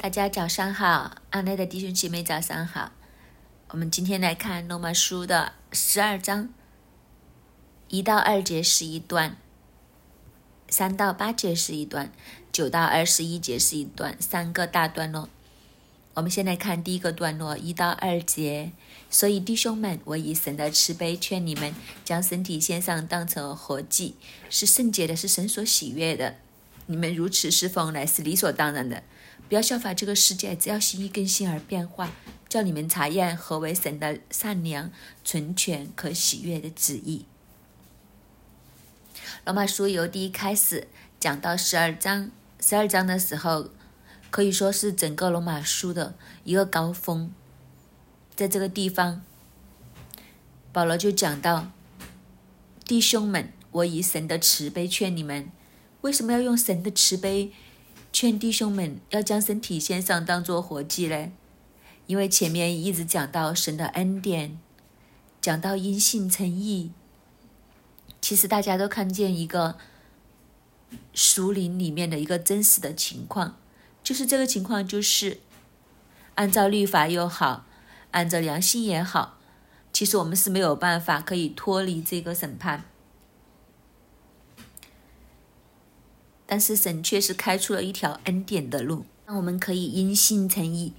大家早上好，安内的弟兄姐妹早上好。我们今天来看罗马书的十二章，一到二节是一段，三到八节是一段，九到二十一节是一段，三个大段落。我们先来看第一个段落，一到二节。所以弟兄们，我以神的慈悲劝你们，将身体献上，当成活祭，是圣洁的，是神所喜悦的。你们如此侍奉，乃是理所当然的。不要效法这个世界，只要心意更新而变化，叫你们查验何为神的善良、纯全、可喜悦的旨意。罗马书由第一开始讲到十二章，十二章的时候可以说是整个罗马书的一个高峰。在这个地方，保罗就讲到：“弟兄们，我以神的慈悲劝你们，为什么要用神的慈悲？”劝弟兄们要将身体献上，当做活祭嘞，因为前面一直讲到神的恩典，讲到因信称义。其实大家都看见一个属灵里面的一个真实的情况，就是这个情况就是按照律法又好，按照良心也好，其实我们是没有办法可以脱离这个审判。但是神却是开出了一条恩典的路，让我们可以因信称义，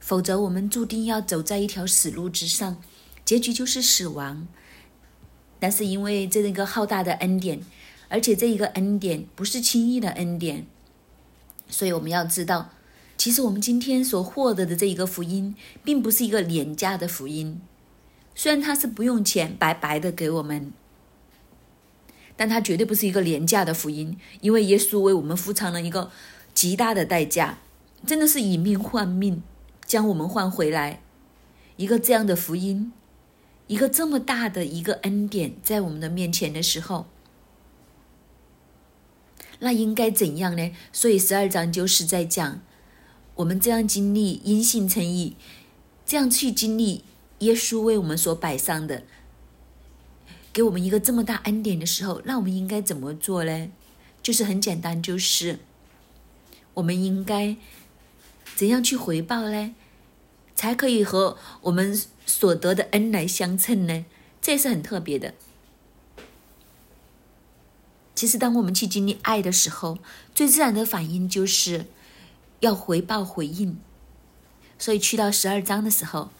否则我们注定要走在一条死路之上，结局就是死亡。但是因为这一个浩大的恩典，而且这一个恩典不是轻易的恩典，所以我们要知道，其实我们今天所获得的这一个福音，并不是一个廉价的福音，虽然它是不用钱白白的给我们。但它绝对不是一个廉价的福音，因为耶稣为我们付偿了一个极大的代价，真的是以命换命，将我们换回来。一个这样的福音，一个这么大的一个恩典在我们的面前的时候，那应该怎样呢？所以十二章就是在讲我们这样经历因信称义，这样去经历耶稣为我们所摆上的。给我们一个这么大恩典的时候，那我们应该怎么做呢？就是很简单，就是我们应该怎样去回报呢？才可以和我们所得的恩来相称呢？这是很特别的。其实，当我们去经历爱的时候，最自然的反应就是要回报回应。所以，去到十二章的时候，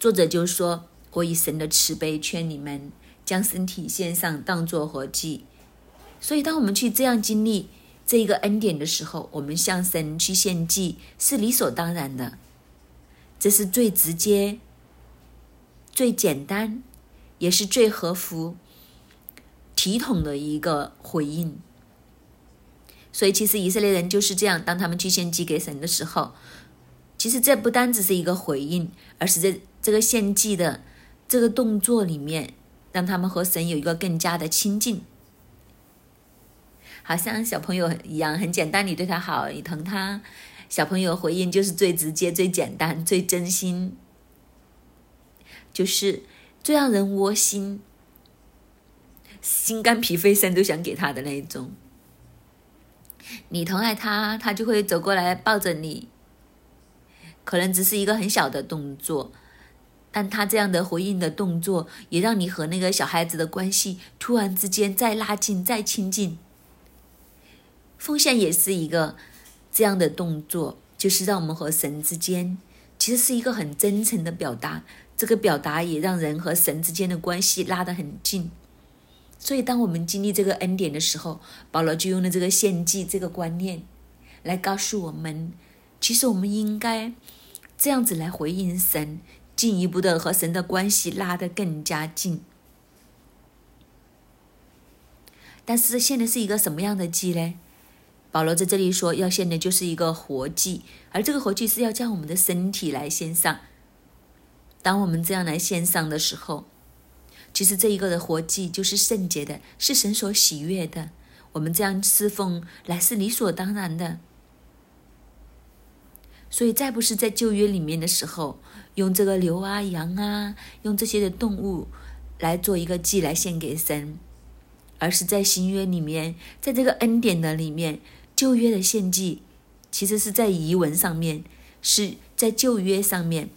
作者就说：“我以神的慈悲劝你们。”将身体献上，当作活祭。所以，当我们去这样经历这一个恩典的时候，我们向神去献祭是理所当然的。这是最直接、最简单，也是最合乎体统的一个回应。所以，其实以色列人就是这样：当他们去献祭给神的时候，其实这不单只是一个回应，而是在这个献祭的这个动作里面。让他们和神有一个更加的亲近，好像小朋友一样，很简单。你对他好，你疼他，小朋友回应就是最直接、最简单、最真心，就是最让人窝心、心肝脾肺肾都想给他的那一种。你疼爱他，他就会走过来抱着你，可能只是一个很小的动作。但他这样的回应的动作，也让你和那个小孩子的关系突然之间再拉近、再亲近。奉献也是一个这样的动作，就是让我们和神之间其实是一个很真诚的表达。这个表达也让人和神之间的关系拉得很近。所以，当我们经历这个恩典的时候，保罗就用了这个献祭这个观念来告诉我们，其实我们应该这样子来回应神。进一步的和神的关系拉得更加近，但是献的是一个什么样的祭呢？保罗在这里说要献的就是一个活祭，而这个活祭是要将我们的身体来献上。当我们这样来献上的时候，其实这一个的活祭就是圣洁的，是神所喜悦的。我们这样侍奉乃是理所当然的。所以，再不是在旧约里面的时候，用这个牛啊、羊啊，用这些的动物来做一个祭来献给神，而是在新约里面，在这个恩典的里面，旧约的献祭其实是在遗文上面，是在旧约上面，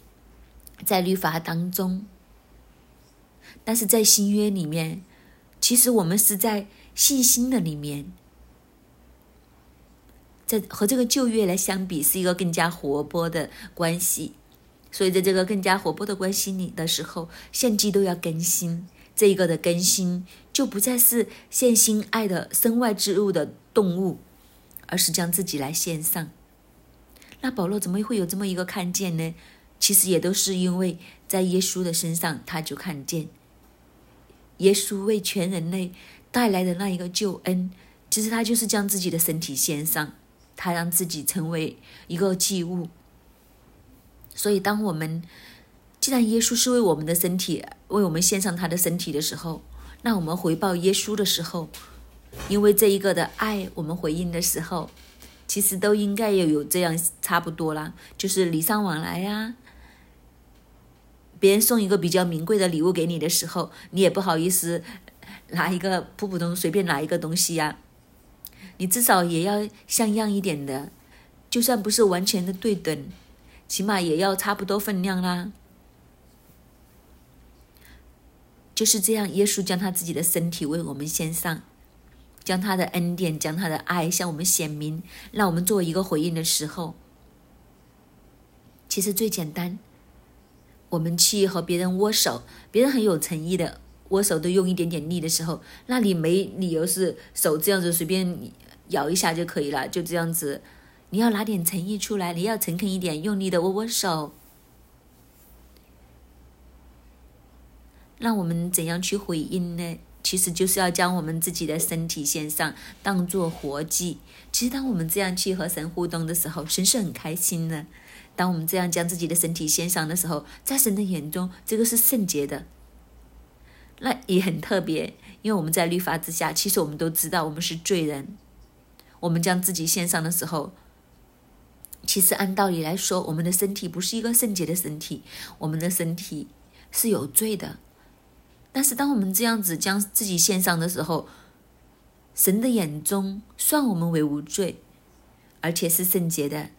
在律法当中。但是在新约里面，其实我们是在信心的里面，在和这个旧约来相比，是一个更加活泼的关系。所以在这个更加活泼的关系里的时候，献祭都要更新。这一个的更新，就不再是献心爱的身外之物的动物，而是将自己来献上。那保罗怎么会有这么一个看见呢？其实也都是因为在耶稣的身上，他就看见耶稣为全人类带来的那一个救恩。其实他就是将自己的身体献上，他让自己成为一个祭物。所以，当我们既然耶稣是为我们的身体，为我们献上他的身体的时候，那我们回报耶稣的时候，因为这一个的爱，我们回应的时候，其实都应该也有这样差不多啦，就是礼尚往来呀。别人送一个比较名贵的礼物给你的时候，你也不好意思拿一个普普通随便拿一个东西呀，你至少也要像样一点的，就算不是完全的对等。起码也要差不多分量啦。就是这样，耶稣将他自己的身体为我们献上，将他的恩典、将他的爱向我们显明，让我们做一个回应的时候，其实最简单。我们去和别人握手，别人很有诚意的握手，都用一点点力的时候，那你没理由是手这样子随便摇一下就可以了，就这样子。你要拿点诚意出来，你要诚恳一点，用力的握握手。那我们怎样去回应呢？其实就是要将我们自己的身体献上，当做活祭。其实，当我们这样去和神互动的时候，神是很开心的。当我们这样将自己的身体献上的时候，在神的眼中，这个是圣洁的。那也很特别，因为我们在律法之下，其实我们都知道我们是罪人。我们将自己献上的时候。其实按道理来说，我们的身体不是一个圣洁的身体，我们的身体是有罪的。但是当我们这样子将自己献上的时候，神的眼中算我们为无罪，而且是圣洁的，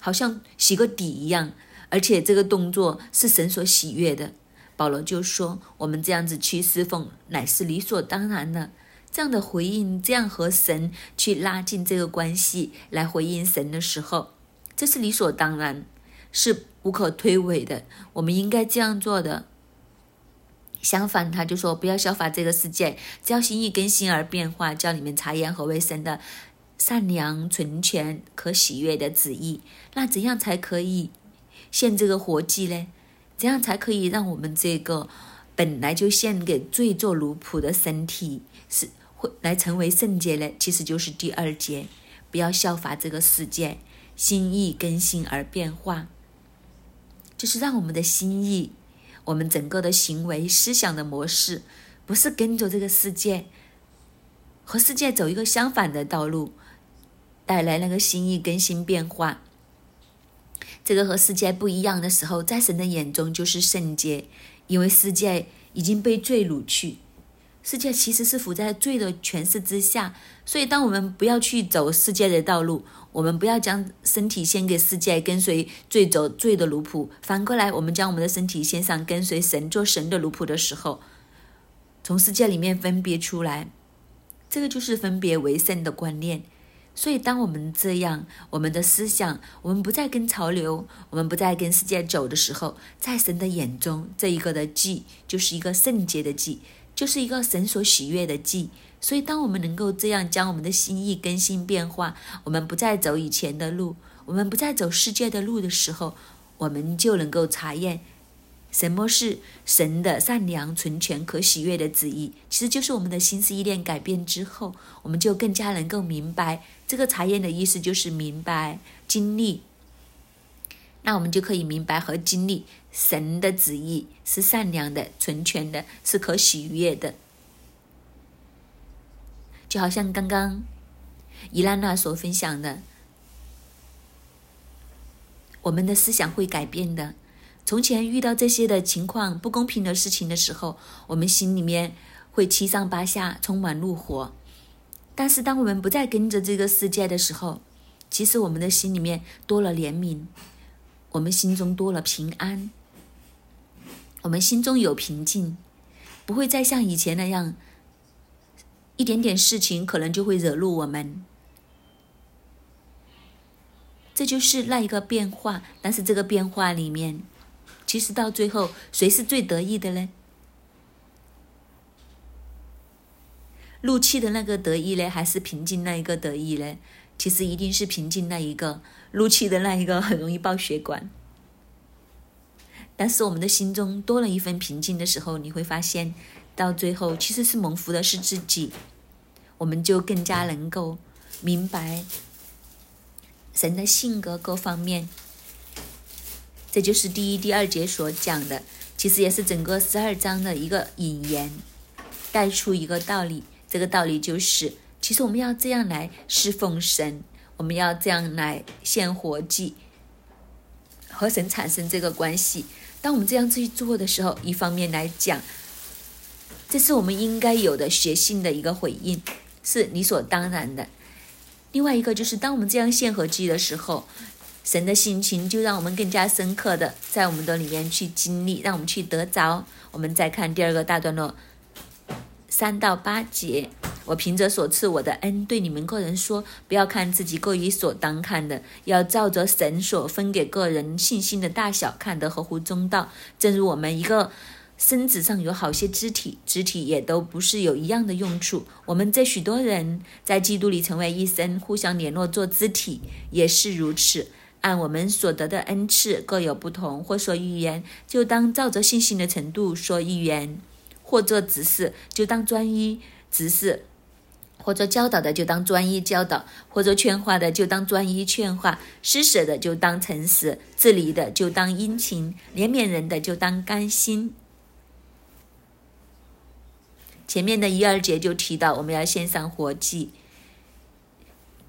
好像洗个底一样。而且这个动作是神所喜悦的。保罗就说：“我们这样子去侍奉，乃是理所当然的。”这样的回应，这样和神去拉近这个关系，来回应神的时候，这是理所当然，是无可推诿的。我们应该这样做的。相反，他就说不要效法这个世界，只要心意更新而变化，叫你们察验何为神的善良、纯全、可喜悦的旨意。那怎样才可以献这个活祭呢？怎样才可以让我们这个本来就献给罪作奴仆的身体是？会来成为圣洁呢？其实就是第二节，不要效法这个世界，心意更新而变化，就是让我们的心意，我们整个的行为、思想的模式，不是跟着这个世界，和世界走一个相反的道路，带来那个心意更新变化。这个和世界不一样的时候，在神的眼中就是圣洁，因为世界已经被罪掳去。世界其实是伏在罪的权势之下，所以当我们不要去走世界的道路，我们不要将身体献给世界，跟随罪走罪的奴仆。反过来，我们将我们的身体献上，跟随神做神的奴仆的时候，从世界里面分别出来，这个就是分别为圣的观念。所以，当我们这样，我们的思想，我们不再跟潮流，我们不再跟世界走的时候，在神的眼中，这一个的祭就是一个圣洁的祭。就是一个神所喜悦的祭，所以当我们能够这样将我们的心意更新变化，我们不再走以前的路，我们不再走世界的路的时候，我们就能够查验什么是神的善良、纯全、可喜悦的旨意。其实就是我们的心思意念改变之后，我们就更加能够明白这个查验的意思，就是明白经历。那我们就可以明白和经历神的旨意是善良的、纯全的，是可喜悦的。就好像刚刚伊兰娜所分享的，我们的思想会改变的。从前遇到这些的情况、不公平的事情的时候，我们心里面会七上八下，充满怒火。但是当我们不再跟着这个世界的时候，其实我们的心里面多了怜悯，我们心中多了平安，我们心中有平静，不会再像以前那样，一点点事情可能就会惹怒我们。这就是那一个变化，但是这个变化里面，其实到最后谁是最得意的呢？怒气的那个得意呢，还是平静那一个得意呢？其实一定是平静那一个，怒气的那一个很容易爆血管。但是我们的心中多了一份平静的时候，你会发现，到最后其实是蒙福的是自己，我们就更加能够明白。神的性格各方面，这就是第一、第二节所讲的，其实也是整个十二章的一个引言，带出一个道理。这个道理就是，其实我们要这样来侍奉神，我们要这样来献活祭，和神产生这个关系。当我们这样去做的时候，一方面来讲，这是我们应该有的学性的一个回应，是理所当然的。另外一个就是，当我们这样献和祭的时候，神的心情就让我们更加深刻的在我们的里面去经历，让我们去得着。我们再看第二个大段落，三到八节，我凭着所赐我的恩，对你们个人说，不要看自己过于所当看的，要照着神所分给个人信心的大小看得合乎中道。正如我们一个。身子上有好些肢体，肢体也都不是有一样的用处。我们这许多人在基督里成为一生，互相联络做肢体，也是如此。按我们所得的恩赐各有不同，或说预言，就当照着信心的程度说预言；或做执事，就当专一执事；或者教导的，就当专一教导；或者劝化的，就当专一劝化；施舍的，就当诚实；治理的，就当殷勤；怜悯人的，就当甘心。前面的一二节就提到我们要献上活祭，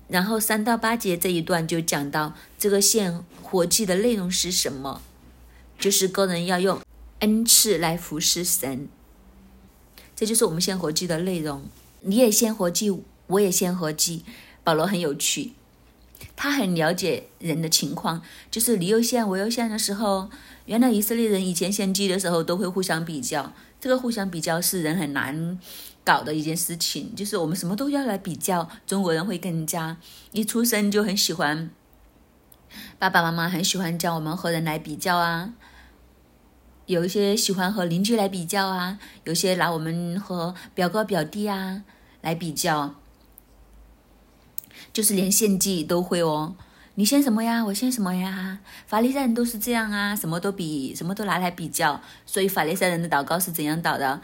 然后三到八节这一段就讲到这个献活祭的内容是什么，就是个人要用恩赐来服侍神，这就是我们献活祭的内容。你也献活祭，我也献活祭。保罗很有趣，他很了解人的情况，就是你又献我又献的时候，原来以色列人以前献祭的时候都会互相比较。这个互相比较是人很难搞的一件事情，就是我们什么都要来比较。中国人会更加一出生就很喜欢，爸爸妈妈很喜欢教我们和人来比较啊，有一些喜欢和邻居来比较啊，有些拿我们和表哥表弟啊来比较，就是连献祭都会哦。你献什么呀？我献什么呀？法利赛人都是这样啊，什么都比，什么都拿来比较。所以法利赛人的祷告是怎样祷的？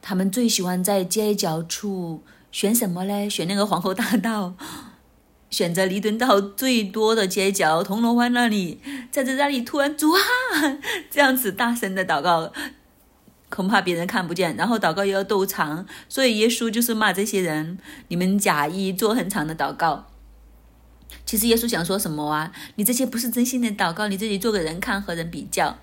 他们最喜欢在街角处选什么嘞？选那个皇后大道，选择离敦道最多的街角，铜锣湾那里，在这那里突然主啊，这样子大声的祷告，恐怕别人看不见。然后祷告又要斗长，所以耶稣就是骂这些人：你们假意做很长的祷告。其实耶稣想说什么啊？你这些不是真心的祷告，你自己做个人看，和人比较，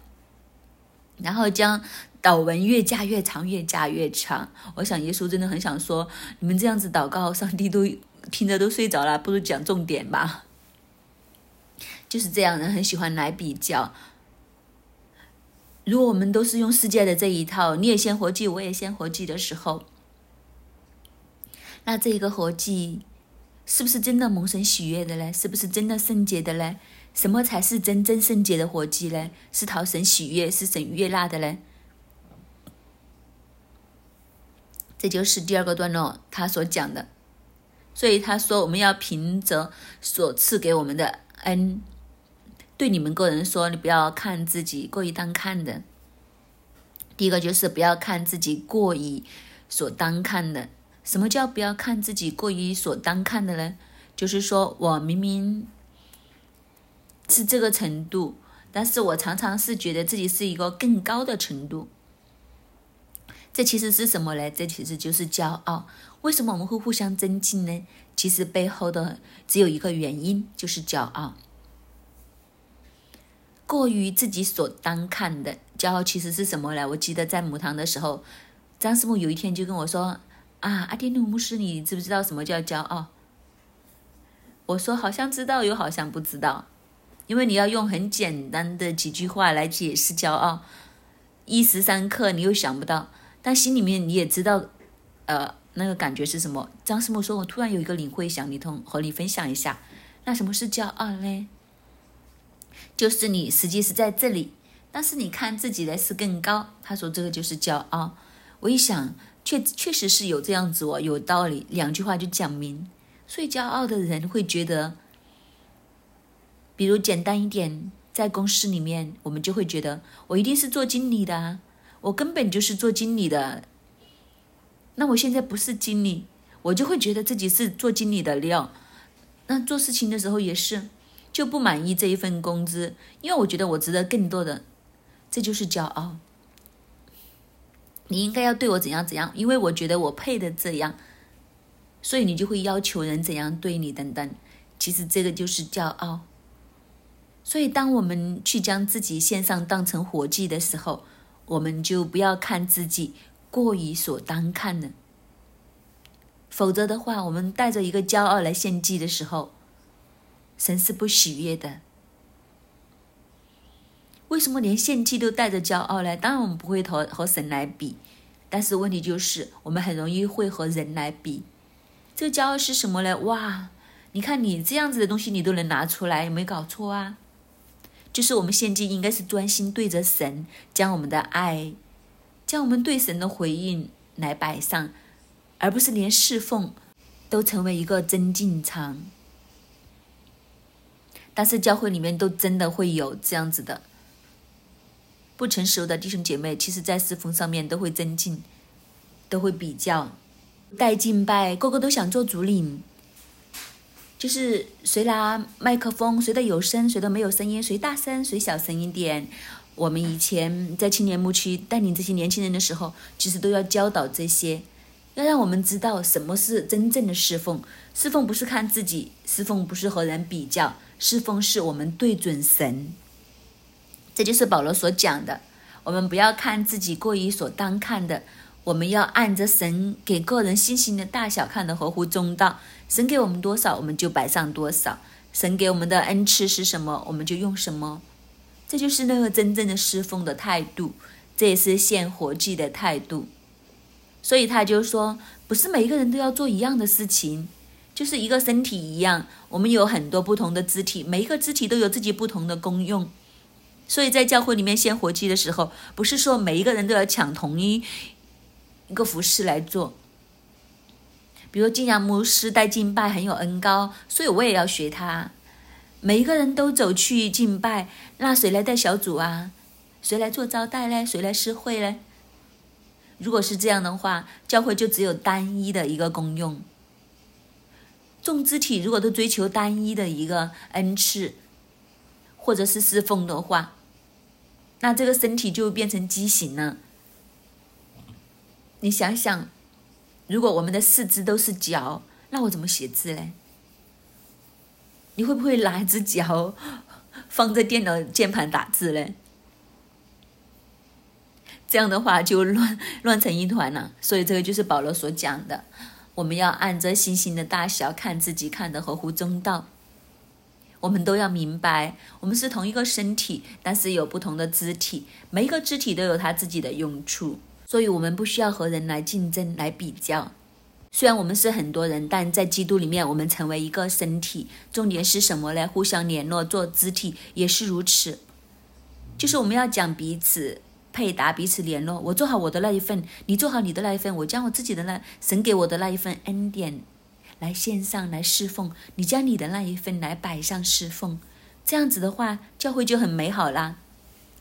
然后将祷文越加越长，越加越长。我想耶稣真的很想说，你们这样子祷告，上帝都听着都睡着了，不如讲重点吧。就是这样，人很喜欢来比较。如果我们都是用世界的这一套，你也先活祭，我也先活祭的时候，那这一个活祭。是不是真的蒙神喜悦的呢？是不是真的圣洁的呢？什么才是真正圣洁的活祭呢？是讨神喜悦，是神悦纳的呢？这就是第二个段落他所讲的。所以他说，我们要凭着所赐给我们的恩，对你们个人说，你不要看自己过于当看的。第一个就是不要看自己过于所当看的。什么叫不要看自己过于所当看的呢？就是说我明明是这个程度，但是我常常是觉得自己是一个更高的程度。这其实是什么呢？这其实就是骄傲。为什么我们会互相增进呢？其实背后的只有一个原因，就是骄傲。过于自己所当看的骄傲，其实是什么呢？我记得在母堂的时候，张师母有一天就跟我说。啊，阿天努牧师，你知不知道什么叫骄傲？我说好像知道，又好像不知道，因为你要用很简单的几句话来解释骄傲，一时三刻你又想不到，但心里面你也知道，呃，那个感觉是什么？张师母说，我突然有一个领会，想你同和你分享一下，那什么是骄傲呢？就是你实际是在这里，但是你看自己的是更高。他说这个就是骄傲。我一想，确确实是有这样子哦，有道理，两句话就讲明。所以骄傲的人会觉得，比如简单一点，在公司里面，我们就会觉得我一定是做经理的啊，我根本就是做经理的。那我现在不是经理，我就会觉得自己是做经理的料。那做事情的时候也是，就不满意这一份工资，因为我觉得我值得更多的，这就是骄傲。你应该要对我怎样怎样，因为我觉得我配的这样。所以你就会要求人怎样对你等等，其实这个就是骄傲。所以当我们去将自己线上当成活计的时候，我们就不要看自己过于所当看的。否则的话，我们带着一个骄傲来献祭的时候，神是不喜悦的。为什么连献祭都带着骄傲呢？当然我们不会和和神来比，但是问题就是我们很容易会和人来比。这个骄傲是什么呢？哇，你看你这样子的东西，你都能拿出来，有没有搞错啊？就是我们献祭应该是专心对着神，将我们的爱，将我们对神的回应来摆上，而不是连侍奉都成为一个增进场。但是教会里面都真的会有这样子的不成熟的弟兄姐妹，其实在侍奉上面都会增进，都会比较。带敬拜，个个都想做主领，就是谁拿麦克风，谁的有声，谁的没有声音，谁大声，谁小声一点。我们以前在青年牧区带领这些年轻人的时候，其实都要教导这些，要让我们知道什么是真正的侍奉。侍奉不是看自己，侍奉不是和人比较，侍奉是我们对准神。这就是保罗所讲的，我们不要看自己过于所当看的。我们要按着神给个人信心的大小看的合乎中道，神给我们多少，我们就摆上多少；神给我们的恩赐是什么，我们就用什么。这就是那个真正的侍奉的态度，这也是献活祭的态度。所以他就说，不是每一个人都要做一样的事情，就是一个身体一样，我们有很多不同的肢体，每一个肢体都有自己不同的功用。所以在教会里面献活祭的时候，不是说每一个人都要抢同一。一个服饰来做，比如金阳牧师带敬拜很有恩高，所以我也要学他。每一个人都走去敬拜，那谁来带小组啊？谁来做招待呢？谁来施会呢？如果是这样的话，教会就只有单一的一个功用。众肢体如果都追求单一的一个恩赐，或者是侍奉的话，那这个身体就变成畸形了。你想想，如果我们的四肢都是脚，那我怎么写字嘞？你会不会拿一只脚放在电脑键盘打字嘞？这样的话就乱乱成一团了。所以这个就是保罗所讲的，我们要按着星星的大小看自己，看得合乎中道。我们都要明白，我们是同一个身体，但是有不同的肢体，每一个肢体都有它自己的用处。所以，我们不需要和人来竞争、来比较。虽然我们是很多人，但在基督里面，我们成为一个身体。重点是什么呢？互相联络，做肢体也是如此。就是我们要讲彼此配搭、彼此联络。我做好我的那一份，你做好你的那一份。我将我自己的那神给我的那一份恩典来献上来侍奉，你将你的那一份来摆上侍奉。这样子的话，教会就很美好啦，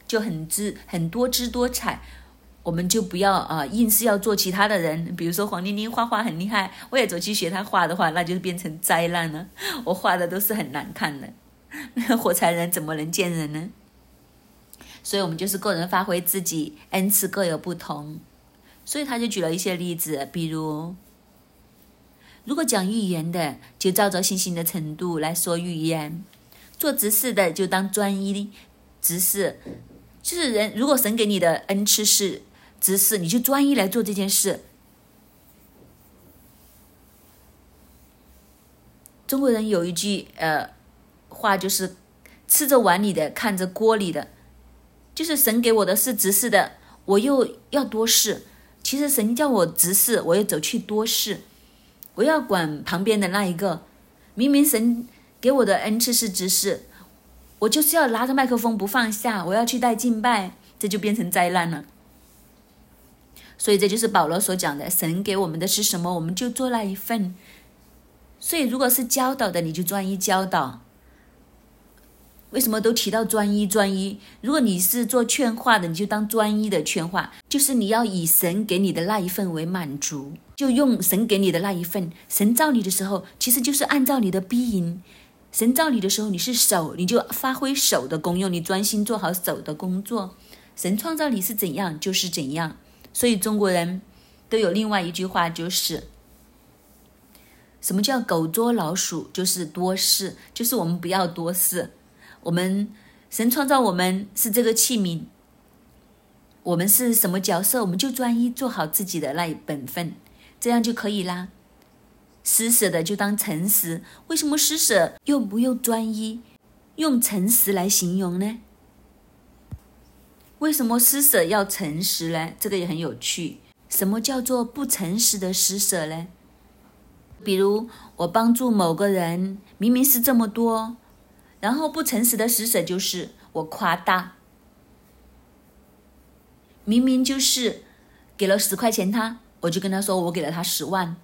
就很姿很多姿多彩。我们就不要啊，硬是要做其他的人。比如说黄玲玲画画很厉害，我也走去学她画的话，那就变成灾难了。我画的都是很难看的，火柴人怎么能见人呢？所以，我们就是个人发挥自己恩赐各有不同。所以他就举了一些例子，比如，如果讲预言的，就照着信心的程度来说预言；做执事的，就当专一执事。就是人，如果神给你的恩赐是。直视，你就专一来做这件事。中国人有一句呃话，就是吃着碗里的，看着锅里的。就是神给我的是直视的，我又要多事。其实神叫我直视，我要走去多事，我要管旁边的那一个。明明神给我的恩赐是直视，我就是要拿着麦克风不放下，我要去带敬拜，这就变成灾难了。所以这就是保罗所讲的，神给我们的是什么，我们就做那一份。所以如果是教导的，你就专一教导。为什么都提到专一？专一。如果你是做劝化的，你就当专一的劝化，就是你要以神给你的那一份为满足，就用神给你的那一份。神造你的时候，其实就是按照你的逼音。神造你的时候，你是手，你就发挥手的功用，你专心做好手的工作。神创造你是怎样，就是怎样。所以中国人都有另外一句话，就是什么叫狗捉老鼠，就是多事，就是我们不要多事。我们神创造我们是这个器皿，我们是什么角色，我们就专一做好自己的那一本分，这样就可以啦。施舍的就当诚实，为什么施舍又不用专一，用诚实来形容呢？为什么施舍要诚实呢？这个也很有趣。什么叫做不诚实的施舍呢？比如我帮助某个人，明明是这么多，然后不诚实的施舍就是我夸大，明明就是给了十块钱他，我就跟他说我给了他十万，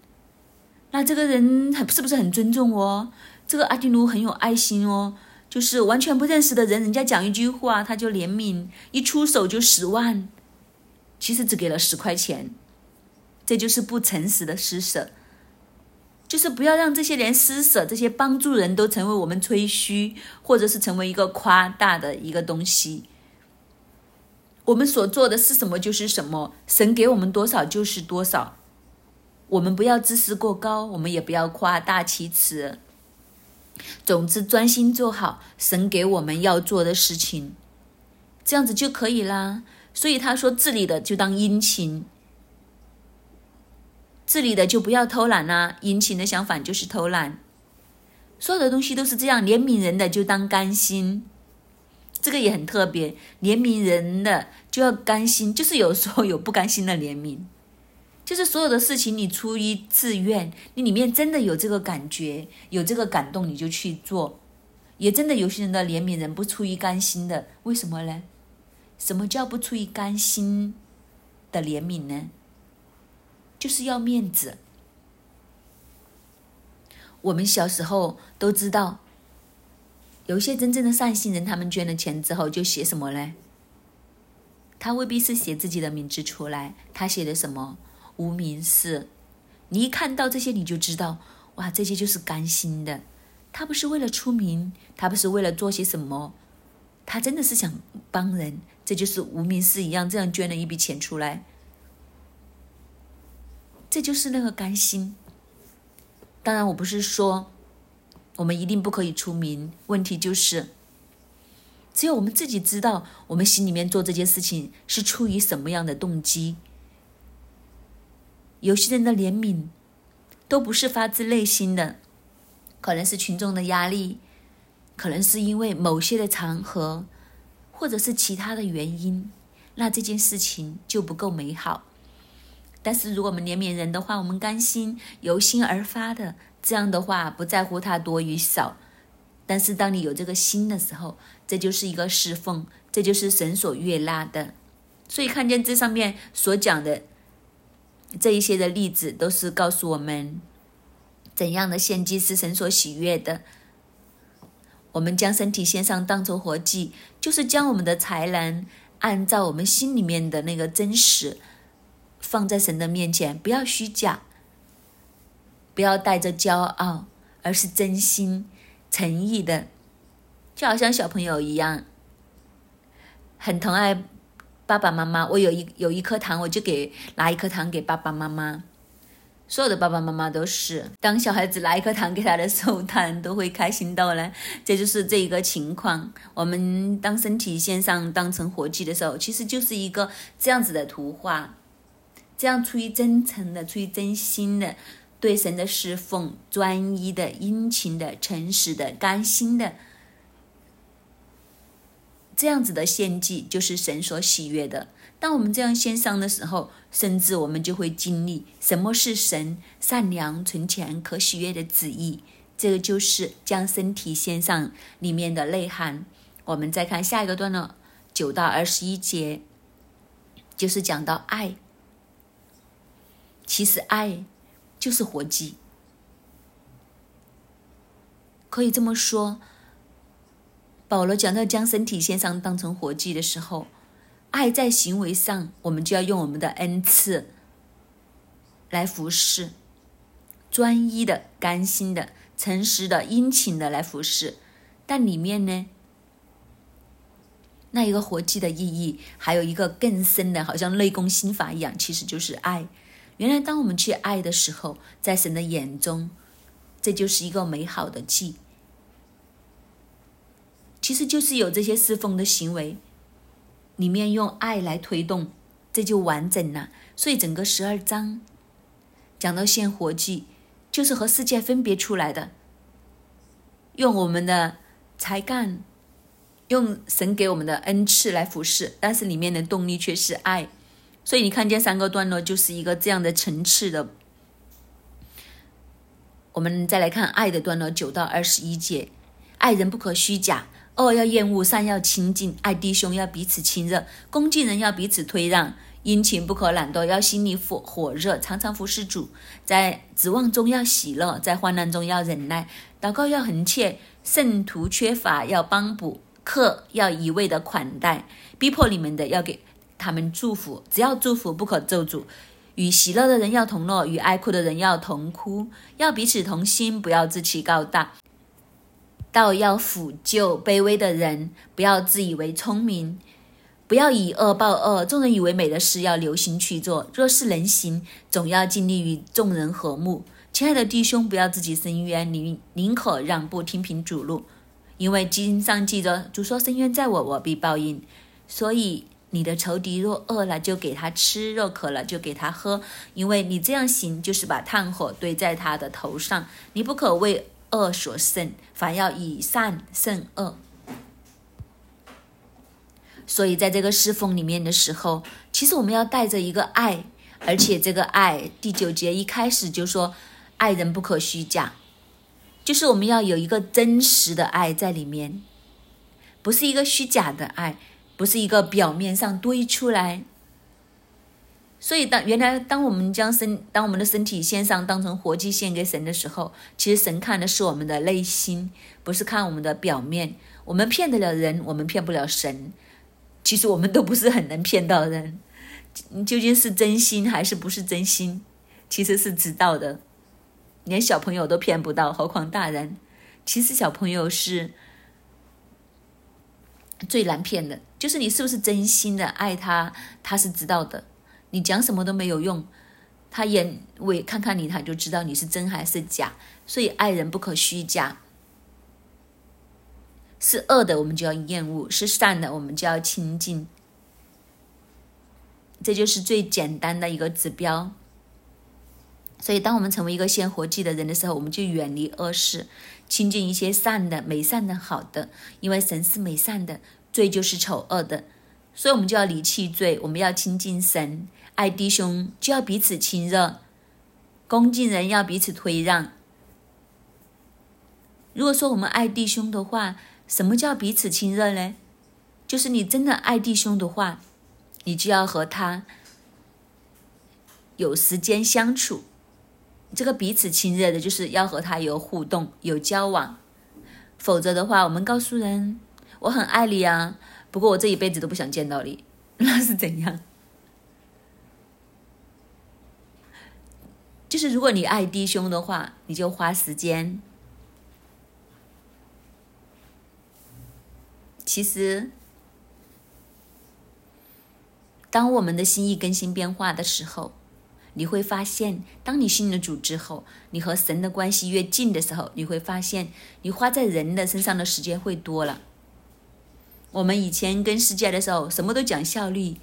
那这个人很是不是很尊重我？这个阿迪奴很有爱心哦。就是完全不认识的人，人家讲一句话他就怜悯，一出手就十万，其实只给了十块钱，这就是不诚实的施舍。就是不要让这些连施舍、这些帮助人都成为我们吹嘘，或者是成为一个夸大的一个东西。我们所做的是什么就是什么，神给我们多少就是多少，我们不要自视过高，我们也不要夸大其词。总之，专心做好神给我们要做的事情，这样子就可以啦。所以他说，治理的就当殷勤，治理的就不要偷懒啦。殷勤的相反就是偷懒。所有的东西都是这样，怜悯人的就当甘心，这个也很特别。怜悯人的就要甘心，就是有时候有不甘心的怜悯。就是所有的事情，你出于自愿，你里面真的有这个感觉，有这个感动，你就去做。也真的有些人的怜悯人不出于甘心的，为什么呢？什么叫不出于甘心的怜悯呢？就是要面子。我们小时候都知道，有一些真正的善心人，他们捐了钱之后就写什么呢？他未必是写自己的名字出来，他写的什么？无名氏，你一看到这些，你就知道，哇，这些就是甘心的。他不是为了出名，他不是为了做些什么，他真的是想帮人。这就是无名氏一样，这样捐了一笔钱出来，这就是那个甘心。当然，我不是说我们一定不可以出名，问题就是，只有我们自己知道，我们心里面做这件事情是出于什么样的动机。有些人的怜悯都不是发自内心的，可能是群众的压力，可能是因为某些的场合，或者是其他的原因，那这件事情就不够美好。但是如果我们怜悯人的话，我们甘心由心而发的，这样的话不在乎他多与少。但是当你有这个心的时候，这就是一个侍奉，这就是神所悦纳的。所以看见这上面所讲的。这一些的例子都是告诉我们，怎样的献祭是神所喜悦的。我们将身体献上当做活祭，就是将我们的才能按照我们心里面的那个真实放在神的面前，不要虚假，不要带着骄傲，而是真心诚意的，就好像小朋友一样，很疼爱。爸爸妈妈，我有一有一颗糖，我就给拿一颗糖给爸爸妈妈。所有的爸爸妈妈都是，当小孩子拿一颗糖给他的时候，他都会开心到了。这就是这一个情况。我们当身体线上当成活祭的时候，其实就是一个这样子的图画。这样出于真诚的、出于真心的，对神的侍奉，专一的、殷勤的、诚实的、甘心的，这样子的献祭就是神所喜悦的。当我们这样献上的时候，甚至我们就会经历什么是神善良、存钱、可喜悦的旨意。这个就是将身体献上里面的内涵。我们再看下一个段落，九到二十一节，就是讲到爱。其实爱就是活祭，可以这么说。保罗讲到将身体献上当成活祭的时候，爱在行为上，我们就要用我们的恩赐来服侍，专一的、甘心的、诚实的、殷勤的来服侍。但里面呢，那一个活祭的意义，还有一个更深的，好像内功心法一样，其实就是爱。原来，当我们去爱的时候，在神的眼中，这就是一个美好的祭。其实就是有这些侍奉的行为，里面用爱来推动，这就完整了。所以整个十二章讲到献活祭，就是和世界分别出来的，用我们的才干，用神给我们的恩赐来服侍，但是里面的动力却是爱。所以你看见三个段落就是一个这样的层次的。我们再来看爱的段落九到二十一节，爱人不可虚假，恶要厌恶，善要亲近，爱弟兄要彼此亲热，恭敬人要彼此推让，殷勤不可懒惰，要心里火火热，常常服侍主，在指望中要喜乐，在患难中要忍耐，祷告要恒切，圣徒缺乏要帮补，客要一味的款待，逼迫你们的要给。他们祝福，只要祝福，不可咒诅。与喜乐的人要同乐，与哀哭的人要同哭，要彼此同心，不要自欺高大。道要抚救卑微的人，不要自以为聪明，不要以恶报恶。众人以为美的事，要留心去做。若是能行，总要尽力与众人和睦。亲爱的弟兄，不要自己伸冤，宁宁可让步，听凭主路。因为经上记着，主说：“深渊在我，我必报应。”所以。你的仇敌若饿了，就给他吃；若渴了，就给他喝。因为你这样行，就是把炭火堆在他的头上。你不可为恶所胜，反要以善胜恶。所以，在这个侍奉里面的时候，其实我们要带着一个爱，而且这个爱，第九节一开始就说：“爱人不可虚假”，就是我们要有一个真实的爱在里面，不是一个虚假的爱。不是一个表面上堆出来，所以当原来当我们将身当我们的身体献上当成活祭献给神的时候，其实神看的是我们的内心，不是看我们的表面。我们骗得了人，我们骗不了神。其实我们都不是很能骗到人，究竟是真心还是不是真心，其实是知道的。连小朋友都骗不到，何况大人？其实小朋友是。最难骗的就是你是不是真心的爱他，他是知道的。你讲什么都没有用，他眼尾看看你，他就知道你是真还是假。所以爱人不可虚假，是恶的我们就要厌恶，是善的我们就要亲近。这就是最简单的一个指标。所以，当我们成为一个献活祭的人的时候，我们就远离恶事。亲近一些善的、美善的、好的，因为神是美善的，罪就是丑恶的，所以我们就要离弃罪，我们要亲近神，爱弟兄就要彼此亲热，恭敬人要彼此推让。如果说我们爱弟兄的话，什么叫彼此亲热呢？就是你真的爱弟兄的话，你就要和他有时间相处。这个彼此亲热的，就是要和他有互动、有交往，否则的话，我们告诉人我很爱你啊，不过我这一辈子都不想见到你，那是怎样？就是如果你爱弟兄的话，你就花时间。其实，当我们的心意更新变化的时候。你会发现，当你信了主之后，你和神的关系越近的时候，你会发现你花在人的身上的时间会多了。我们以前跟世界的时候，什么都讲效率，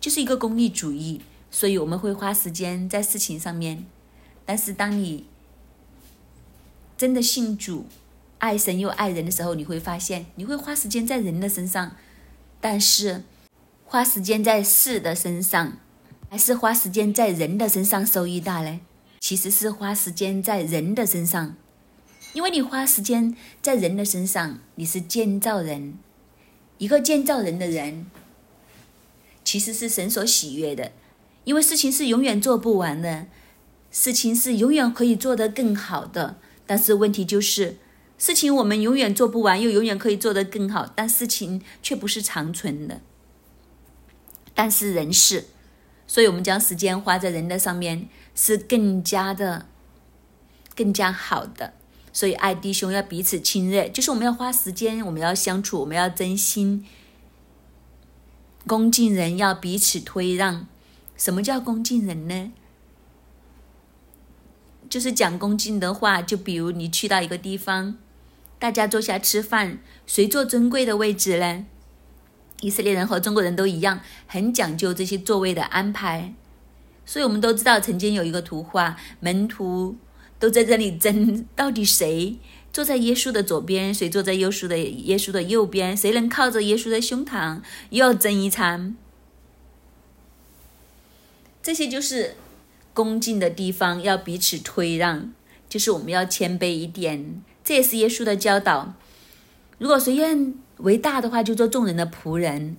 就是一个功利主义，所以我们会花时间在事情上面。但是当你真的信主、爱神又爱人的时候，你会发现，你会花时间在人的身上，但是花时间在事的身上，还是花时间在人的身上收益大嘞？其实是花时间在人的身上，因为你花时间在人的身上，你是建造人，一个建造人的人，其实是神所喜悦的，因为事情是永远做不完的，事情是永远可以做得更好的，但是问题就是，事情我们永远做不完，又永远可以做得更好，但事情却不是长存的，但是人是。所以，我们将时间花在人的上面，是更加的、更加好的。所以，爱弟兄要彼此亲热，就是我们要花时间，我们要相处，我们要真心恭敬人，要彼此推让。什么叫恭敬人呢？就是讲恭敬的话。就比如你去到一个地方，大家坐下吃饭，谁坐尊贵的位置呢？以色列人和中国人都一样，很讲究这些座位的安排，所以我们都知道，曾经有一个图画，门徒都在这里争，到底谁坐在耶稣的左边，谁坐在耶稣的耶稣的右边，谁能靠着耶稣的胸膛，又要争一餐。这些就是恭敬的地方，要彼此推让，就是我们要谦卑一点，这也是耶稣的教导。如果谁愿。为大的话，就做众人的仆人。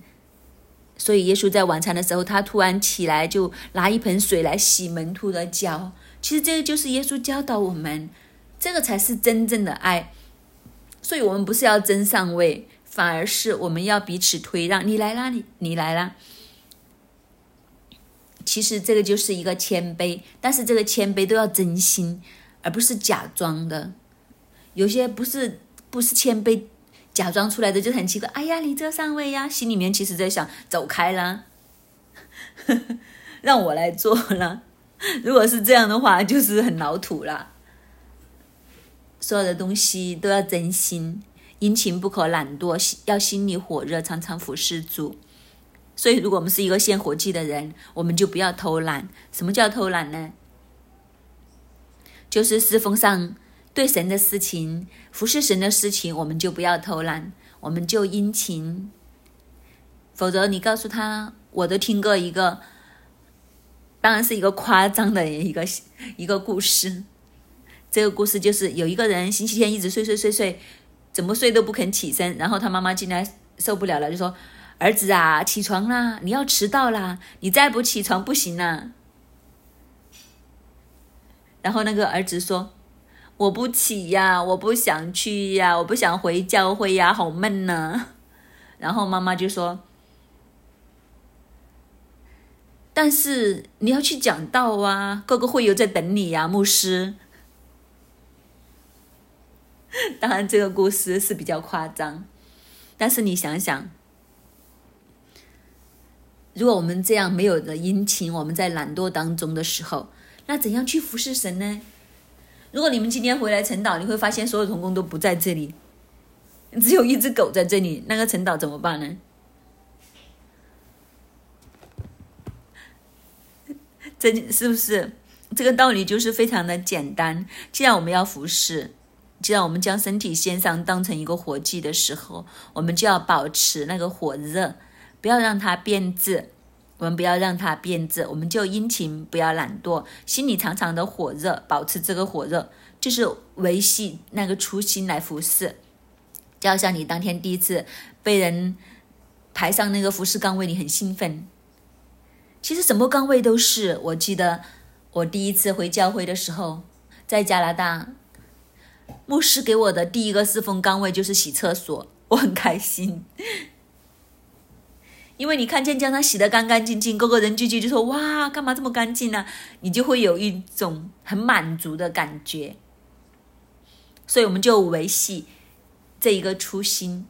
所以耶稣在晚餐的时候，他突然起来，就拿一盆水来洗门徒的脚。其实这个就是耶稣教导我们，这个才是真正的爱。所以我们不是要争上位，反而是我们要彼此推让。你来啦，你你来啦。其实这个就是一个谦卑，但是这个谦卑都要真心，而不是假装的。有些不是不是谦卑。假装出来的就很奇怪，哎呀，你这上位呀，心里面其实在想走开啦，让我来做了。如果是这样的话，就是很老土了。所有的东西都要真心，殷勤不可懒惰，要心里火热，常常服侍主。所以，如果我们是一个献火祭的人，我们就不要偷懒。什么叫偷懒呢？就是侍奉上。对神的事情，服侍神的事情，我们就不要偷懒，我们就殷勤。否则，你告诉他，我都听过一个，当然是一个夸张的一个一个故事。这个故事就是有一个人星期天一直睡睡睡睡，怎么睡都不肯起身，然后他妈妈进来受不了了，就说：“儿子啊，起床啦，你要迟到啦，你再不起床不行啦。”然后那个儿子说。我不起呀，我不想去呀，我不想回教会呀，好闷呐。然后妈妈就说：“但是你要去讲道啊，各个会友在等你呀，牧师。”当然，这个故事是比较夸张，但是你想想，如果我们这样没有的殷勤，我们在懒惰当中的时候，那怎样去服侍神呢？如果你们今天回来晨岛，你会发现所有童工都不在这里，只有一只狗在这里。那个晨岛怎么办呢？这是不是这个道理就是非常的简单？既然我们要服侍，既然我们将身体献上当成一个活祭的时候，我们就要保持那个火热，不要让它变质。我们不要让它变质，我们就殷勤，不要懒惰，心里常常的火热，保持这个火热，就是维系那个初心来服侍。就好像你当天第一次被人排上那个服侍岗位，你很兴奋。其实什么岗位都是，我记得我第一次回教会的时候，在加拿大，牧师给我的第一个侍奉岗位就是洗厕所，我很开心。因为你看见将它洗得干干净净，个个人聚聚就说哇，干嘛这么干净呢？你就会有一种很满足的感觉。所以我们就维系这一个初心。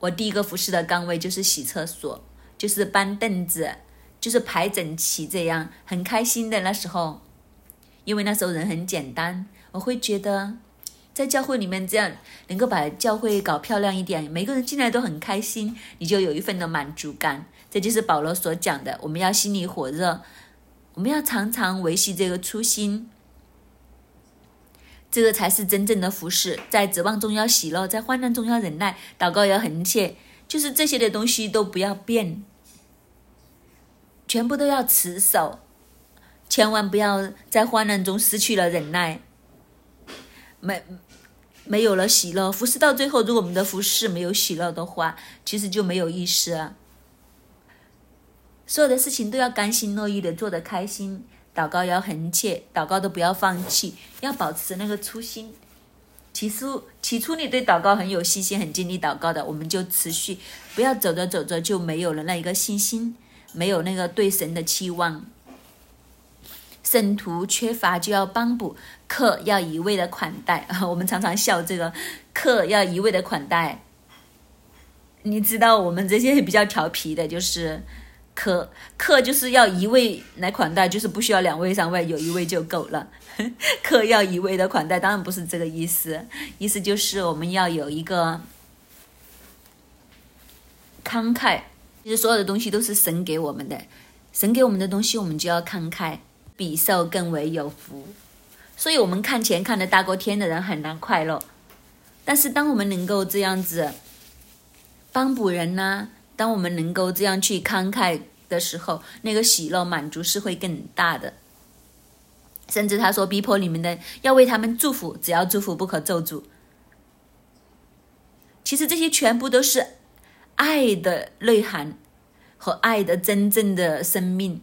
我第一个服侍的岗位就是洗厕所，就是搬凳子，就是排整齐，这样很开心的那时候。因为那时候人很简单，我会觉得。在教会里面，这样能够把教会搞漂亮一点，每个人进来都很开心，你就有一份的满足感。这就是保罗所讲的，我们要心里火热，我们要常常维系这个初心。这个才是真正的服饰。在指望中要喜乐，在患难中要忍耐，祷告要恒切，就是这些的东西都不要变，全部都要持守，千万不要在患难中失去了忍耐，没没有了喜乐。服侍到最后，如果我们的服侍没有喜乐的话，其实就没有意思。所有的事情都要甘心乐意的做得开心。祷告要恒切，祷告都不要放弃，要保持那个初心。起初，起初你对祷告很有信心，很尽力祷告的，我们就持续，不要走着走着就没有了那一个信心，没有那个对神的期望。圣徒缺乏就要帮补，客要一味的款待。我们常常笑这个，客要一味的款待。你知道我们这些比较调皮的，就是。客客就是要一位来款待，就是不需要两位三位，有一位就够了。客要一位的款待，当然不是这个意思，意思就是我们要有一个慷慨。其实所有的东西都是神给我们的，神给我们的东西，我们就要慷慨，比受更为有福。所以，我们看钱看得大过天的人很难快乐，但是当我们能够这样子帮补人呢？当我们能够这样去慷慨的时候，那个喜乐满足是会更大的。甚至他说，逼迫你们的要为他们祝福，只要祝福不可咒诅。其实这些全部都是爱的内涵和爱的真正的生命，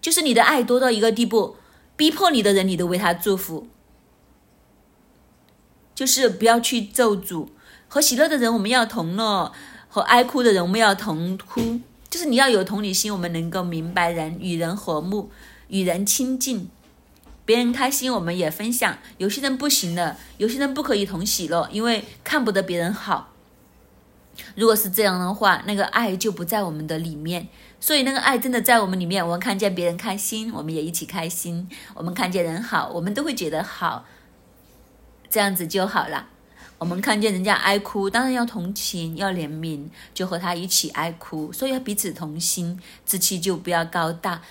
就是你的爱多到一个地步，逼迫你的人你都为他祝福，就是不要去咒诅和喜乐的人，我们要同乐。和爱哭的人，我们要同哭，就是你要有同理心，我们能够明白人，与人和睦，与人亲近，别人开心，我们也分享。有些人不行了，有些人不可以同喜乐，因为看不得别人好。如果是这样的话，那个爱就不在我们的里面。所以那个爱真的在我们里面，我们看见别人开心，我们也一起开心；我们看见人好，我们都会觉得好，这样子就好了。我们看见人家哀哭，当然要同情，要怜悯，就和他一起哀哭。所以要彼此同心，志气就不要高大，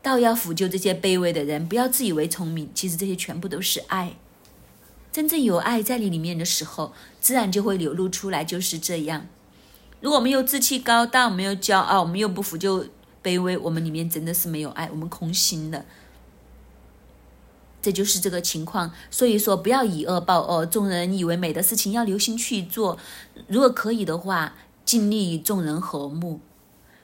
倒要抚救这些卑微的人。不要自以为聪明，其实这些全部都是爱。真正有爱在你里面的时候，自然就会流露出来，就是这样。如果我们又志气高大，我们又骄傲，我们又不服就卑微，我们里面真的是没有爱，我们空心的。这就是这个情况，所以说不要以恶报恶。众人以为美的事情要留心去做，如果可以的话，尽力与众人和睦。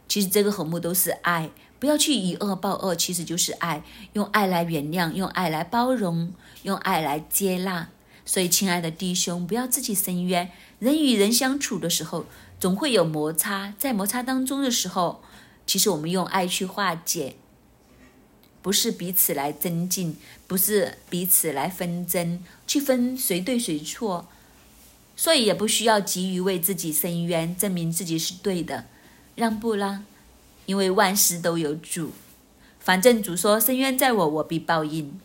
其实这个和睦都是爱，不要去以恶报恶，其实就是爱，用爱来原谅，用爱来包容，用爱来接纳。所以，亲爱的弟兄，不要自己伸冤。人与人相处的时候，总会有摩擦，在摩擦当中的时候，其实我们用爱去化解。不是彼此来增进，不是彼此来纷争，去分谁对谁错，所以也不需要急于为自己伸冤，证明自己是对的，让步啦，因为万事都有主，反正主说伸冤在我，我必报应。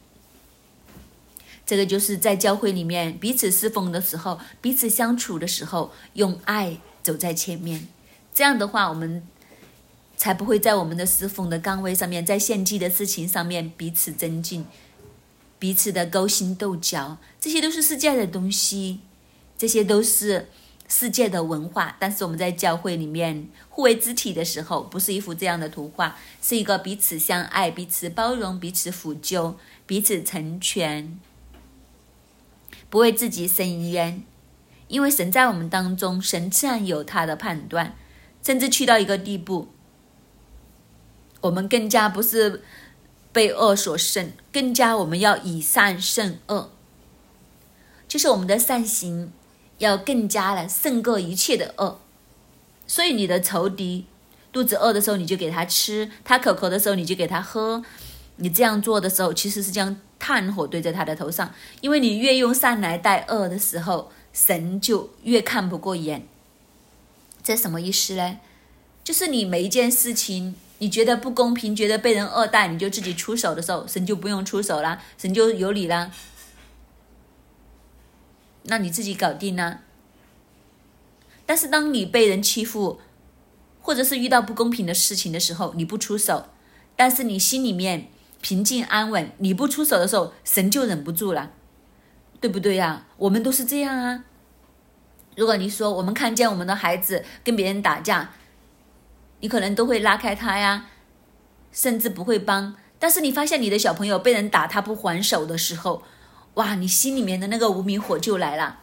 这个就是在教会里面彼此侍奉的时候，彼此相处的时候，用爱走在前面，这样的话我们。才不会在我们的侍奉的岗位上面，在献祭的事情上面彼此增进，彼此的勾心斗角，这些都是世界的东西，这些都是世界的文化。但是我们在教会里面互为肢体的时候，不是一幅这样的图画，是一个彼此相爱、彼此包容、彼此抚救、彼此成全，不为自己伸冤，因为神在我们当中，神自然有他的判断，甚至去到一个地步。我们更加不是被恶所胜，更加我们要以善胜恶，就是我们的善行要更加的胜过一切的恶。所以你的仇敌肚子饿的时候，你就给他吃；他口渴的时候，你就给他喝。你这样做的时候，其实是将炭火堆在他的头上。因为你越用善来待恶的时候，神就越看不过眼。这什么意思呢？就是你每一件事情。你觉得不公平，觉得被人恶待，你就自己出手的时候，神就不用出手了，神就有理了。那你自己搞定呢。但是当你被人欺负，或者是遇到不公平的事情的时候，你不出手，但是你心里面平静安稳，你不出手的时候，神就忍不住了。对不对呀？我们都是这样啊。如果你说我们看见我们的孩子跟别人打架，你可能都会拉开他呀，甚至不会帮。但是你发现你的小朋友被人打，他不还手的时候，哇，你心里面的那个无名火就来了。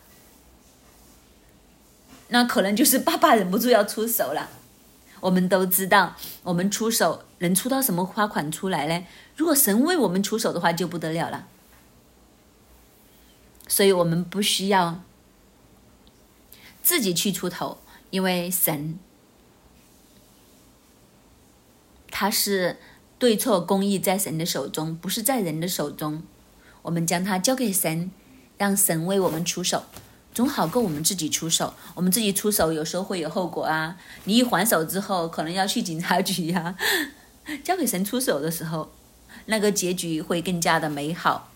那可能就是爸爸忍不住要出手了。我们都知道，我们出手能出到什么花款出来呢？如果神为我们出手的话，就不得了了。所以我们不需要自己去出头，因为神他是对错公义在神的手中，不是在人的手中。我们将它交给神，让神为我们出手。总好过我们自己出手，我们自己出手有时候会有后果啊！你一还手之后，可能要去警察局呀。交给神出手的时候，那个结局会更加的美好。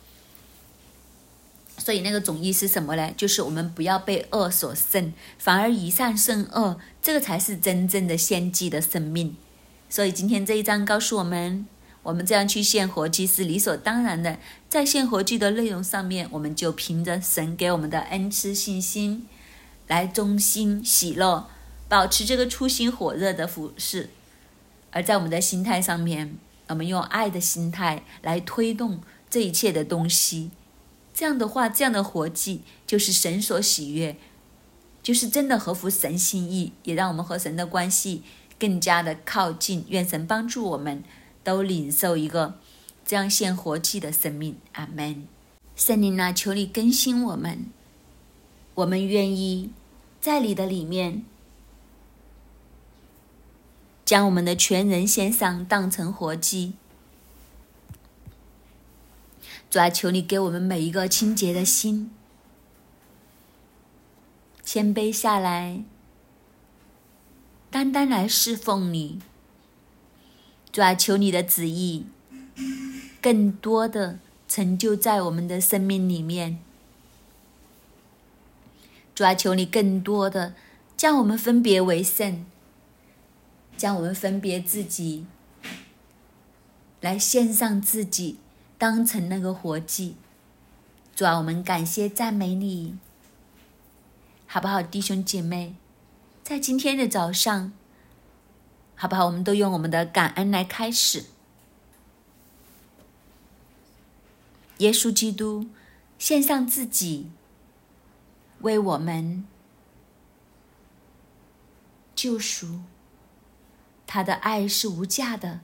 所以那个总意是什么呢？就是我们不要被恶所胜，反而以善胜恶，这个才是真正的献祭的生命。所以今天这一章告诉我们。我们这样去献活祭是理所当然的，在献活祭的内容上面，我们就凭着神给我们的恩赐信心，来忠心喜乐，保持这个初心火热的服饰。而在我们的心态上面，我们用爱的心态来推动这一切的东西。这样的话，这样的活祭就是神所喜悦，就是真的合乎神心意，也让我们和神的关系更加的靠近。愿神帮助我们。都领受一个这样献活祭的生命，阿门。圣灵啊，求你更新我们，我们愿意在你的里面，将我们的全人献上，当成活祭。主啊，求你给我们每一个清洁的心，谦卑下来，单单来侍奉你。主啊，求你的旨意更多的成就在我们的生命里面。主啊，求你更多的将我们分别为圣，将我们分别自己，来献上自己，当成那个活祭。主啊，我们感谢赞美你，好不好，弟兄姐妹？在今天的早上。好不好？我们都用我们的感恩来开始。耶稣基督献上自己，为我们救赎。他的爱是无价的，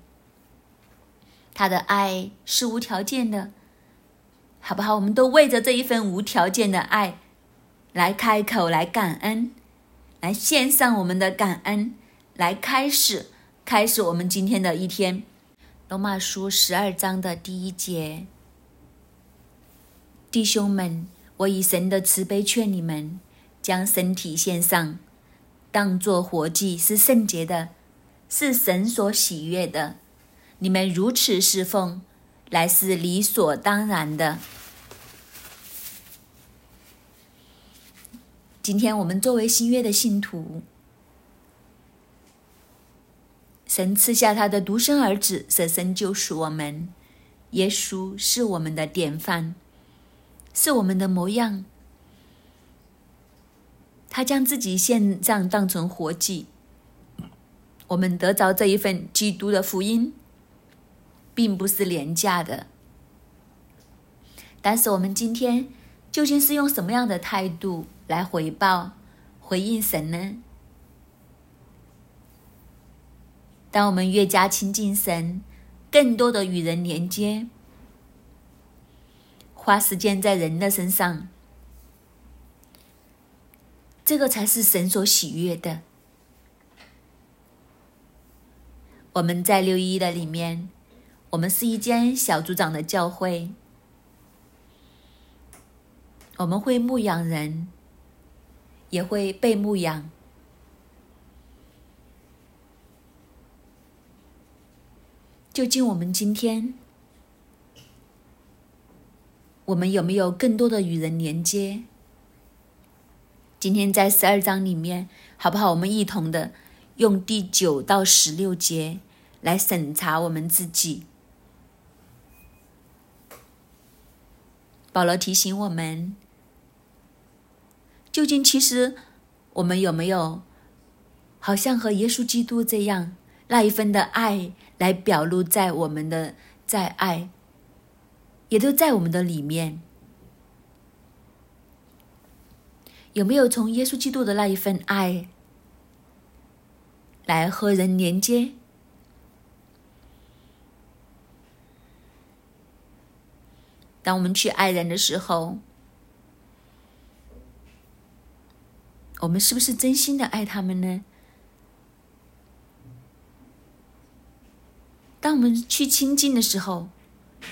他的爱是无条件的，好不好？我们都为着这一份无条件的爱来开口，来感恩，来献上我们的感恩。来开始，开始我们今天的一天。罗马书十二章的第一节，弟兄们，我以神的慈悲劝你们，将身体献上，当作活祭，是圣洁的，是神所喜悦的。你们如此侍奉，乃是理所当然的。今天我们作为新约的信徒。神赐下他的独生儿子，舍身救赎我们。耶稣是我们的典范，是我们的模样。他将自己献上，当成活祭。我们得着这一份基督的福音，并不是廉价的。但是我们今天究竟是用什么样的态度来回报、回应神呢？当我们越加亲近神，更多的与人连接，花时间在人的身上，这个才是神所喜悦的。我们在六一的里面，我们是一间小组长的教会，我们会牧养人，也会被牧养。究竟我们今天，我们有没有更多的与人连接？今天在十二章里面，好不好？我们一同的用第九到十六节来审查我们自己。保罗提醒我们，究竟其实我们有没有，好像和耶稣基督这样那一份的爱来表露在我们的在爱，也都在我们的里面？有没有从耶稣基督的那一份爱来和人连接？当我们去爱人的时候，我们是不是真心的爱他们呢？当我们去亲近的时候，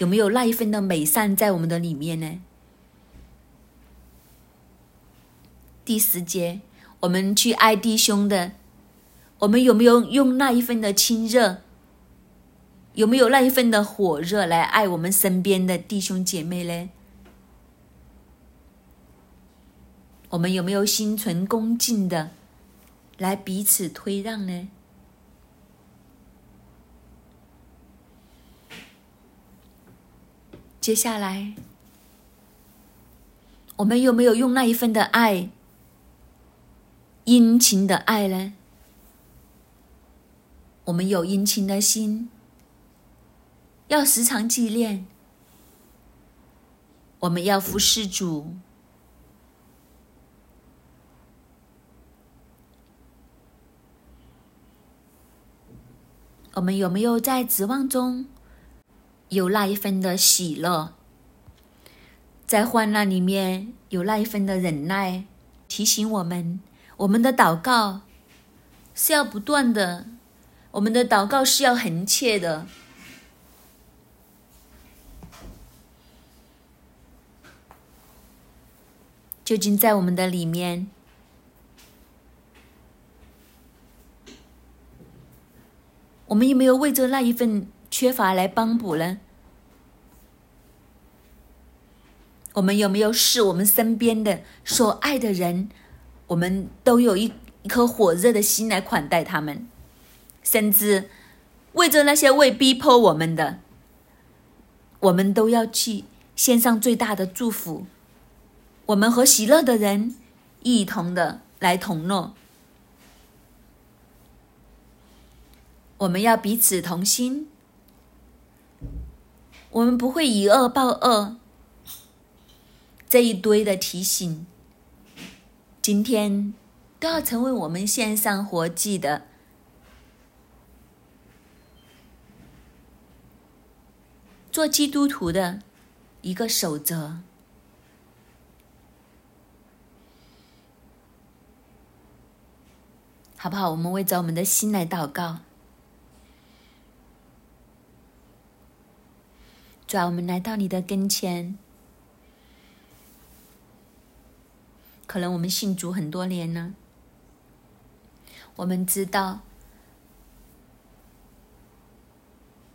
有没有那一份的美善在我们的里面呢？第十节，我们去爱弟兄的，我们有没有用那一份的亲热？有没有那一份的火热来爱我们身边的弟兄姐妹呢？我们有没有心存恭敬的来彼此推让呢？接下来，我们有没有用那一份的爱、殷勤的爱呢？我们有殷勤的心，要时常纪念。我们要服侍主。我们有没有在指望中有那一份的喜乐，在患难里面有那一份的忍耐，提醒我们，我们的祷告是要不断的，我们的祷告是要恒切的。究竟在我们的里面？我们有没有为着那一份缺乏来帮补呢？我们有没有视我们身边的所爱的人，我们都有一一颗火热的心来款待他们，甚至为着那些未逼迫我们的，我们都要去献上最大的祝福。我们和喜乐的人一同的来同乐。我们要彼此同心，我们不会以恶报恶。这一堆的提醒，今天都要成为我们线上活祭的做基督徒的一个守则，好不好？我们为着我们的心来祷告。主啊，我们来到你的跟前。可能我们信主很多年了，我们知道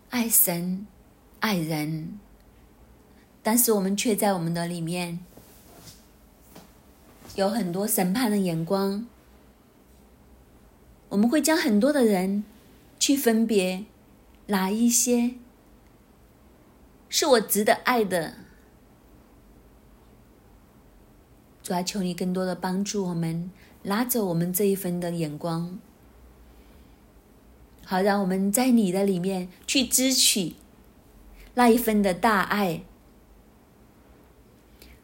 爱神、爱人，但是我们却在我们的里面有很多审判的眼光。我们会将很多的人去分别哪一些。是我值得爱的，主啊，求你更多的帮助我们，拿走我们这一份的眼光，好让我们在你的里面去支取那一份的大爱，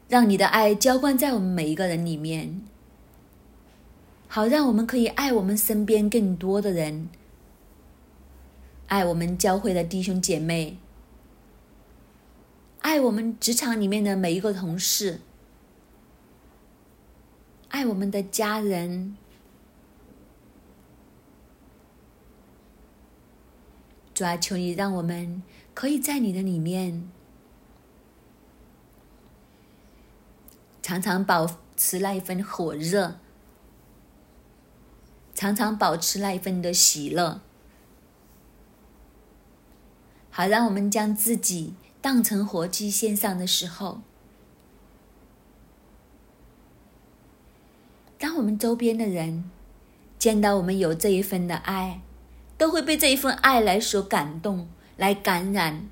让你的爱浇灌在我们每一个人里面，好让我们可以爱我们身边更多的人，爱我们教会的弟兄姐妹。爱我们职场里面的每一个同事，爱我们的家人，主啊，求你让我们可以在你的里面，常常保持那一份火热，常常保持那一份的喜乐，好让我们将自己。当成活祭献上的时候，当我们周边的人见到我们有这一份的爱，都会被这一份爱来所感动，来感染。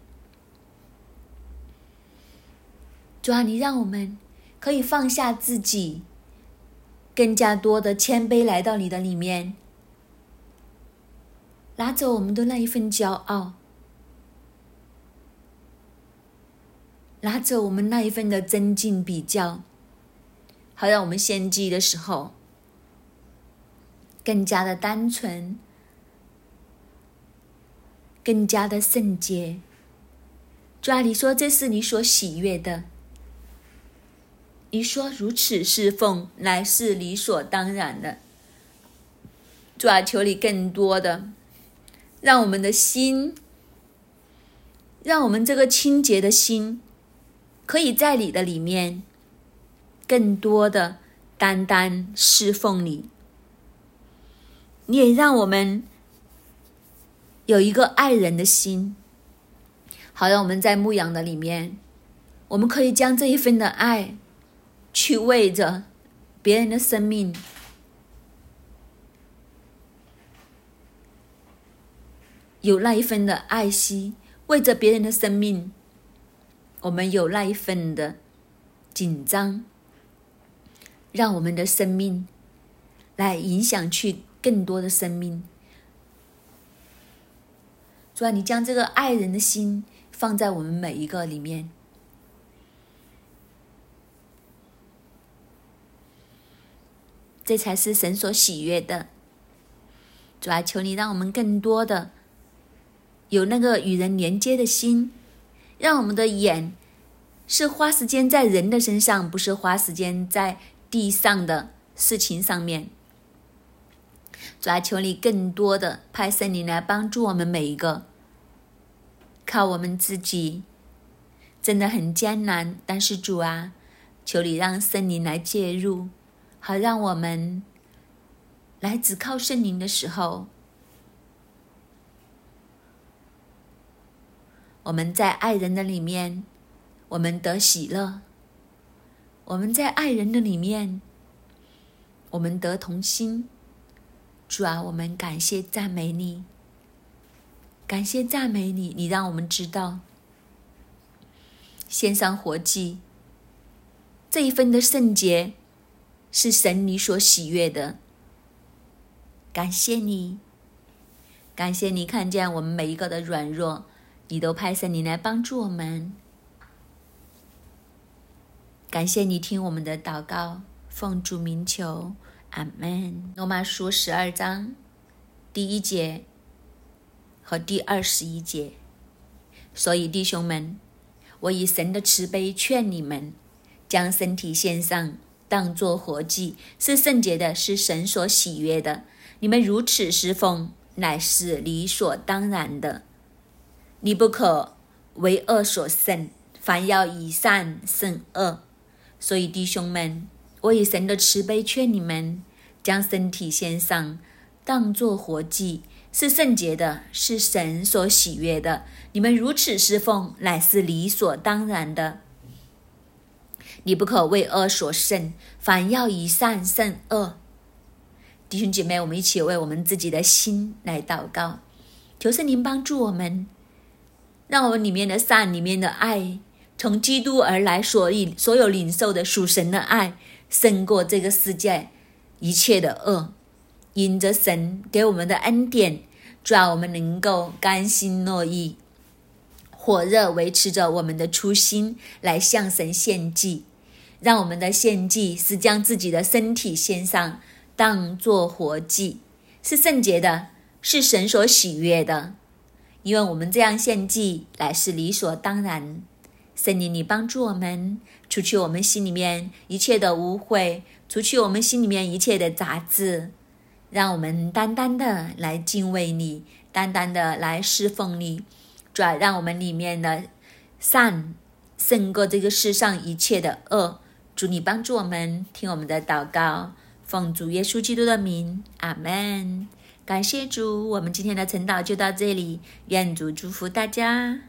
主啊，你让我们可以放下自己，更加多的谦卑来到你的里面，拿走我们的那一份骄傲，拿走我们那一份的增进比较，好让我们献祭的时候更加的单纯，更加的圣洁。主啊，你说这是你所喜悦的。你说如此侍奉乃是理所当然的。主啊，求你更多的让我们的心，让我们这个清洁的心，可以在你的里面更多的单单侍奉你。你也让我们有一个爱人的心。好让我们在牧羊的里面，我们可以将这一份的爱，去为着别人的生命，有那一份的爱惜，为着别人的生命，我们有那一份的紧张，让我们的生命来影响去更多的生命。主啊，你将这个爱人的心。放在我们每一个里面，这才是神所喜悦的。主啊，求你让我们更多的有那个与人连接的心，让我们的眼是花时间在人的身上，不是花时间在地上的事情上面。主啊，求你更多的派圣灵来帮助我们每一个。靠我们自己真的很艰难，但是主啊，求你让圣灵来介入，好让我们来只靠圣灵的时候，我们在爱人的里面，我们得喜乐；我们在爱人的里面，我们得同心。主啊，我们感谢赞美你。感谢赞美你，你让我们知道献上活祭这一份的圣洁是神你所喜悦的。感谢你，感谢你看见我们每一个的软弱，你都派圣灵来帮助我们。感谢你听我们的祷告，奉主名求，阿门。罗马书十二章第一节。和第二十一节，所以弟兄们，我以神的慈悲劝你们，将身体献上，当作活祭，是圣洁的，是神所喜悦的。你们如此侍奉，乃是理所当然的。你不可为恶所胜，凡要以善胜恶。所以弟兄们，我以神的慈悲劝你们，将身体献上，当作活祭。是圣洁的，是神所喜悦的。你们如此侍奉，乃是理所当然的。你不可为恶所胜，反要以善胜恶。弟兄姐妹，我们一起为我们自己的心来祷告，求圣灵帮助我们，让我们里面的善、里面的爱，从基督而来，所以所有领受的属神的爱，胜过这个世界一切的恶。因着神给我们的恩典，主要我们能够甘心乐意、火热维持着我们的初心来向神献祭，让我们的献祭是将自己的身体献上，当作活祭，是圣洁的，是神所喜悦的。因为我们这样献祭乃是理所当然。圣灵，你帮助我们，除去我们心里面一切的污秽，除去我们心里面一切的杂质。让我们单单的来敬畏你，单单的来侍奉你，主要让我们里面的善胜过这个世上一切的恶。主，你帮助我们听我们的祷告，奉主耶稣基督的名，阿门。感谢主，我们今天的晨祷就到这里，愿主祝福大家。